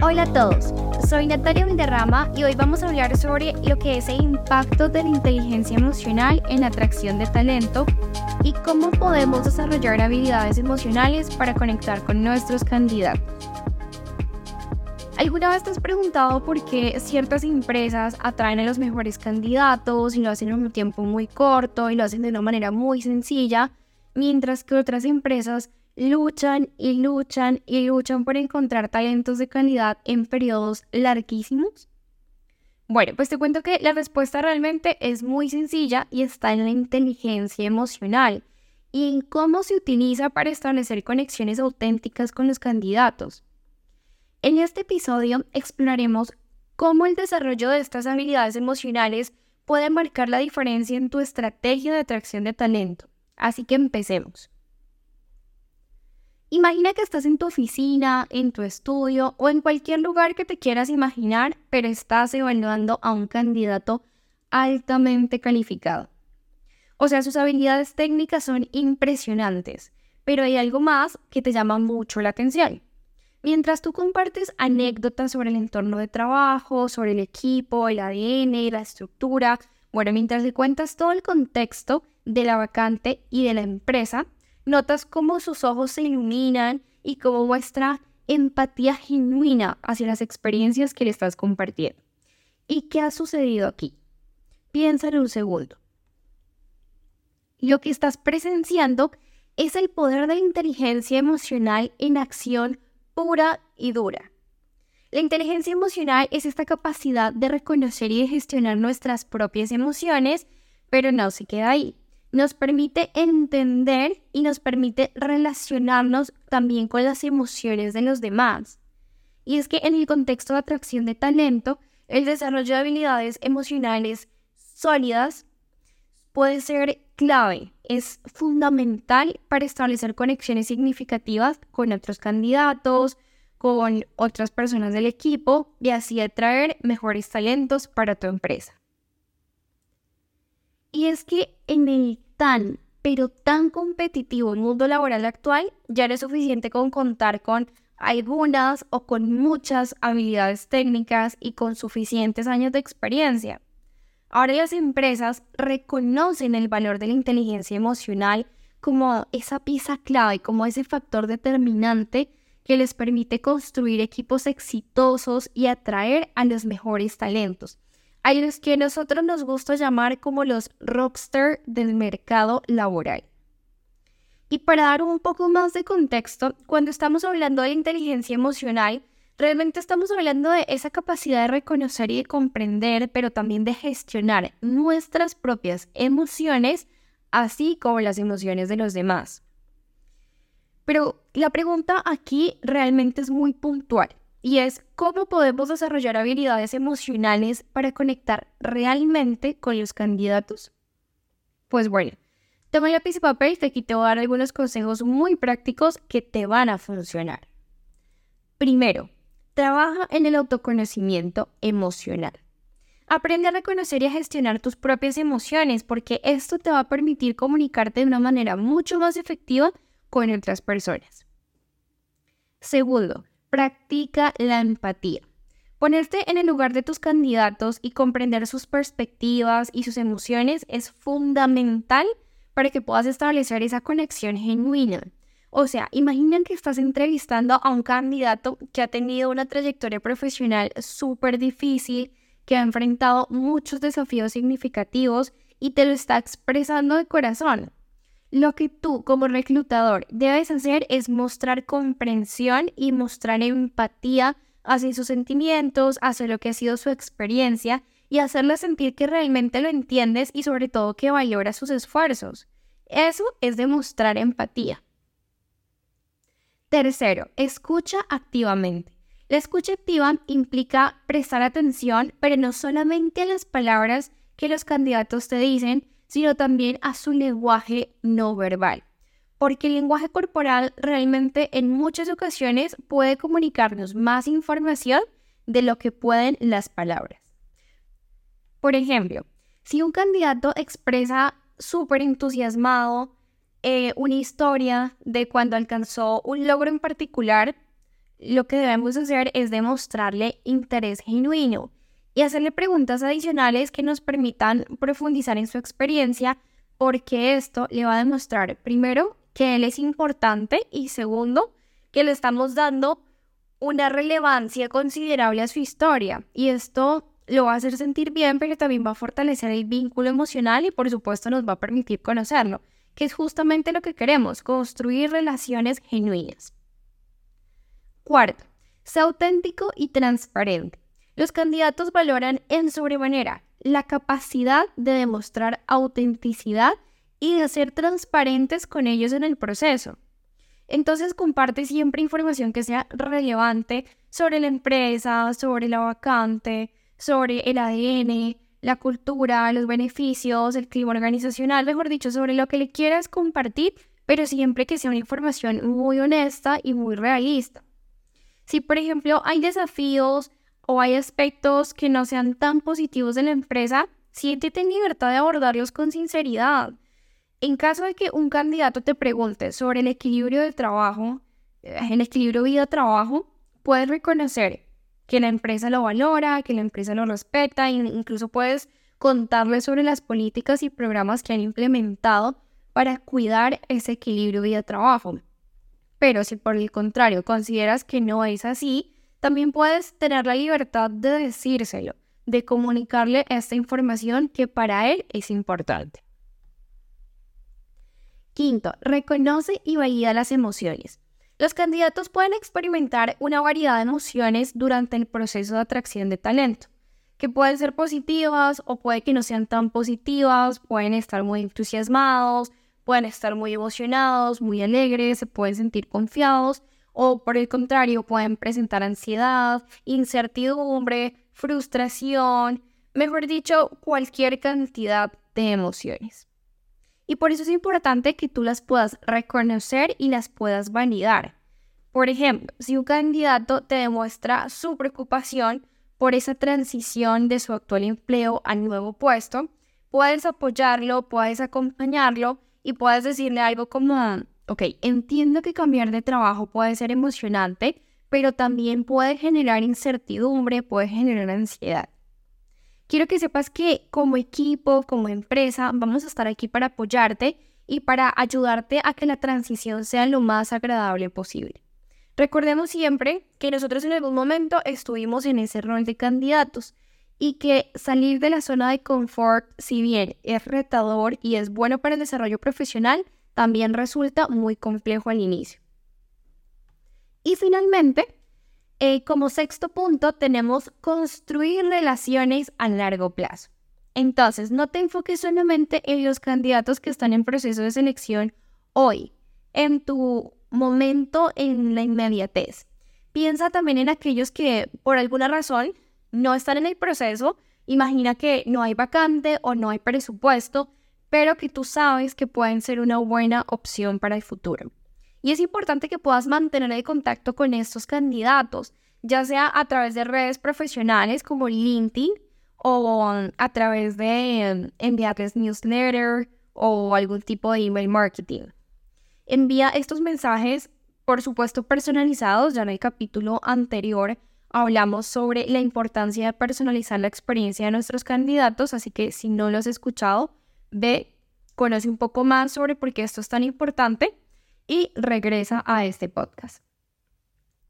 Hola a todos, soy Natalia Vilderrama y hoy vamos a hablar sobre lo que es el impacto de la inteligencia emocional en la atracción de talento y cómo podemos desarrollar habilidades emocionales para conectar con nuestros candidatos. ¿Alguna vez te has preguntado por qué ciertas empresas atraen a los mejores candidatos y lo hacen en un tiempo muy corto y lo hacen de una manera muy sencilla, mientras que otras empresas luchan y luchan y luchan por encontrar talentos de calidad en periodos larguísimos? Bueno, pues te cuento que la respuesta realmente es muy sencilla y está en la inteligencia emocional y en cómo se utiliza para establecer conexiones auténticas con los candidatos. En este episodio exploraremos cómo el desarrollo de estas habilidades emocionales puede marcar la diferencia en tu estrategia de atracción de talento. Así que empecemos. Imagina que estás en tu oficina, en tu estudio o en cualquier lugar que te quieras imaginar, pero estás evaluando a un candidato altamente calificado. O sea, sus habilidades técnicas son impresionantes, pero hay algo más que te llama mucho la atención. Mientras tú compartes anécdotas sobre el entorno de trabajo, sobre el equipo, el ADN, la estructura, bueno, mientras le cuentas todo el contexto de la vacante y de la empresa, notas cómo sus ojos se iluminan y cómo muestra empatía genuina hacia las experiencias que le estás compartiendo. ¿Y qué ha sucedido aquí? Piensa en un segundo. Lo que estás presenciando es el poder de la inteligencia emocional en acción pura y dura. La inteligencia emocional es esta capacidad de reconocer y de gestionar nuestras propias emociones, pero no se queda ahí nos permite entender y nos permite relacionarnos también con las emociones de los demás. Y es que en el contexto de atracción de talento, el desarrollo de habilidades emocionales sólidas puede ser clave, es fundamental para establecer conexiones significativas con otros candidatos, con otras personas del equipo y así atraer mejores talentos para tu empresa. Y es que en el tan, pero tan competitivo mundo laboral actual, ya no es suficiente con contar con algunas o con muchas habilidades técnicas y con suficientes años de experiencia. Ahora las empresas reconocen el valor de la inteligencia emocional como esa pieza clave, como ese factor determinante que les permite construir equipos exitosos y atraer a los mejores talentos a los que nosotros nos gusta llamar como los rockstar del mercado laboral. Y para dar un poco más de contexto, cuando estamos hablando de inteligencia emocional, realmente estamos hablando de esa capacidad de reconocer y de comprender, pero también de gestionar nuestras propias emociones, así como las emociones de los demás. Pero la pregunta aquí realmente es muy puntual y es cómo podemos desarrollar habilidades emocionales para conectar realmente con los candidatos. Pues bueno, toma lápiz y papel que aquí te voy a dar algunos consejos muy prácticos que te van a funcionar. Primero, trabaja en el autoconocimiento emocional. Aprende a reconocer y a gestionar tus propias emociones porque esto te va a permitir comunicarte de una manera mucho más efectiva con otras personas. Segundo, Practica la empatía. Ponerte en el lugar de tus candidatos y comprender sus perspectivas y sus emociones es fundamental para que puedas establecer esa conexión genuina. O sea, imaginen que estás entrevistando a un candidato que ha tenido una trayectoria profesional súper difícil, que ha enfrentado muchos desafíos significativos y te lo está expresando de corazón. Lo que tú como reclutador debes hacer es mostrar comprensión y mostrar empatía hacia sus sentimientos, hacia lo que ha sido su experiencia y hacerle sentir que realmente lo entiendes y sobre todo que valora sus esfuerzos. Eso es demostrar empatía. Tercero, escucha activamente. La escucha activa implica prestar atención, pero no solamente a las palabras que los candidatos te dicen, sino también a su lenguaje no verbal. Porque el lenguaje corporal realmente en muchas ocasiones puede comunicarnos más información de lo que pueden las palabras. Por ejemplo, si un candidato expresa súper entusiasmado eh, una historia de cuando alcanzó un logro en particular, lo que debemos hacer es demostrarle interés genuino y hacerle preguntas adicionales que nos permitan profundizar en su experiencia, porque esto le va a demostrar, primero, que él es importante y segundo, que le estamos dando una relevancia considerable a su historia. Y esto lo va a hacer sentir bien, pero también va a fortalecer el vínculo emocional y por supuesto nos va a permitir conocerlo, que es justamente lo que queremos, construir relaciones genuinas. Cuarto, sea auténtico y transparente. Los candidatos valoran en sobremanera la capacidad de demostrar autenticidad y de ser transparentes con ellos en el proceso. Entonces comparte siempre información que sea relevante sobre la empresa, sobre la vacante, sobre el ADN, la cultura, los beneficios, el clima organizacional, mejor dicho, sobre lo que le quieras compartir, pero siempre que sea una información muy honesta y muy realista. Si, por ejemplo, hay desafíos o hay aspectos que no sean tan positivos de la empresa, siéntete en libertad de abordarlos con sinceridad. En caso de que un candidato te pregunte sobre el equilibrio de trabajo, eh, el equilibrio vida-trabajo, puedes reconocer que la empresa lo valora, que la empresa lo respeta, e incluso puedes contarle sobre las políticas y programas que han implementado para cuidar ese equilibrio vida-trabajo. Pero si por el contrario consideras que no es así, también puedes tener la libertad de decírselo, de comunicarle esta información que para él es importante. Quinto, reconoce y valida las emociones. Los candidatos pueden experimentar una variedad de emociones durante el proceso de atracción de talento, que pueden ser positivas o puede que no sean tan positivas, pueden estar muy entusiasmados, pueden estar muy emocionados, muy alegres, se pueden sentir confiados o por el contrario pueden presentar ansiedad, incertidumbre, frustración, mejor dicho, cualquier cantidad de emociones. Y por eso es importante que tú las puedas reconocer y las puedas validar. Por ejemplo, si un candidato te demuestra su preocupación por esa transición de su actual empleo al nuevo puesto, puedes apoyarlo, puedes acompañarlo y puedes decirle algo como, ok, entiendo que cambiar de trabajo puede ser emocionante, pero también puede generar incertidumbre, puede generar ansiedad. Quiero que sepas que como equipo, como empresa, vamos a estar aquí para apoyarte y para ayudarte a que la transición sea lo más agradable posible. Recordemos siempre que nosotros en algún momento estuvimos en ese rol de candidatos y que salir de la zona de confort, si bien es retador y es bueno para el desarrollo profesional, también resulta muy complejo al inicio. Y finalmente, eh, como sexto punto, tenemos construir relaciones a largo plazo. Entonces, no te enfoques solamente en los candidatos que están en proceso de selección hoy, en tu momento en la inmediatez. Piensa también en aquellos que por alguna razón no están en el proceso, imagina que no hay vacante o no hay presupuesto, pero que tú sabes que pueden ser una buena opción para el futuro. Y es importante que puedas mantener el contacto con estos candidatos, ya sea a través de redes profesionales como LinkedIn o a través de em, enviarles newsletter o algún tipo de email marketing. Envía estos mensajes, por supuesto, personalizados. Ya en el capítulo anterior hablamos sobre la importancia de personalizar la experiencia de nuestros candidatos, así que si no lo has escuchado, ve, conoce un poco más sobre por qué esto es tan importante y regresa a este podcast.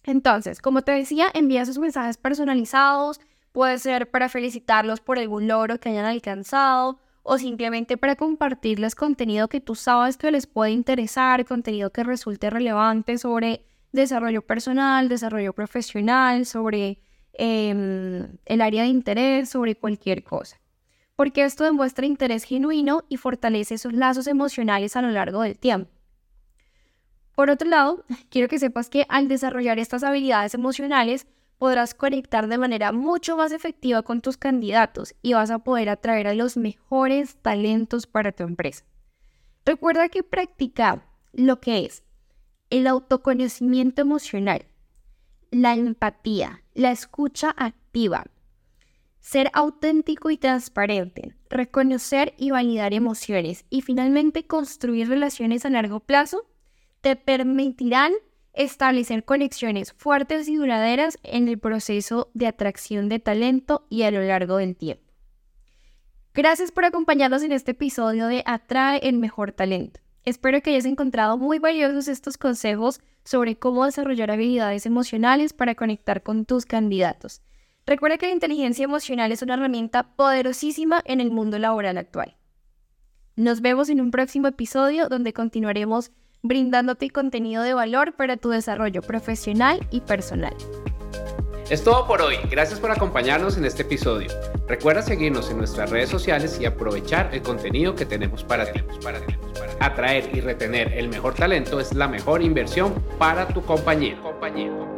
Entonces, como te decía, envía sus mensajes personalizados, puede ser para felicitarlos por algún logro que hayan alcanzado o simplemente para compartirles contenido que tú sabes que les puede interesar, contenido que resulte relevante sobre desarrollo personal, desarrollo profesional, sobre em, el área de interés, sobre cualquier cosa. Porque esto demuestra interés genuino y fortalece esos lazos emocionales a lo largo del tiempo. Por otro lado, quiero que sepas que al desarrollar estas habilidades emocionales, podrás conectar de manera mucho más efectiva con tus candidatos y vas a poder atraer a los mejores talentos para tu empresa. Recuerda que practicar lo que es el autoconocimiento emocional, la empatía, la escucha activa, ser auténtico y transparente, reconocer y validar emociones y finalmente construir relaciones a largo plazo te permitirán establecer conexiones fuertes y duraderas en el proceso de atracción de talento y a lo largo del tiempo. Gracias por acompañarnos en este episodio de Atrae el mejor talento. Espero que hayas encontrado muy valiosos estos consejos sobre cómo desarrollar habilidades emocionales para conectar con tus candidatos. Recuerda que la inteligencia emocional es una herramienta poderosísima en el mundo laboral actual. Nos vemos en un próximo episodio donde continuaremos brindándote contenido de valor para tu desarrollo profesional y personal. Es todo por hoy. Gracias por acompañarnos en este episodio. Recuerda seguirnos en nuestras redes sociales y aprovechar el contenido que tenemos para ti. Atraer y retener el mejor talento es la mejor inversión para tu compañía. compañía.